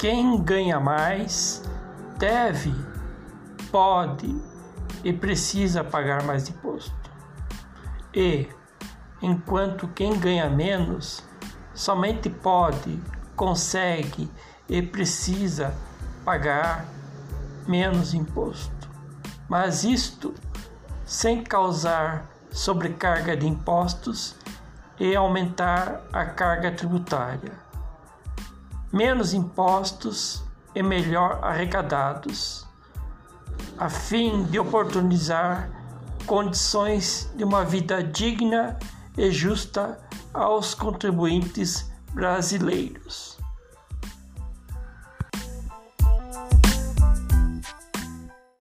quem ganha mais deve, pode e precisa pagar mais imposto. E, enquanto quem ganha menos somente pode, consegue e precisa pagar menos imposto. Mas isto sem causar sobrecarga de impostos e aumentar a carga tributária. Menos impostos e melhor arrecadados, a fim de oportunizar condições de uma vida digna e justa aos contribuintes brasileiros.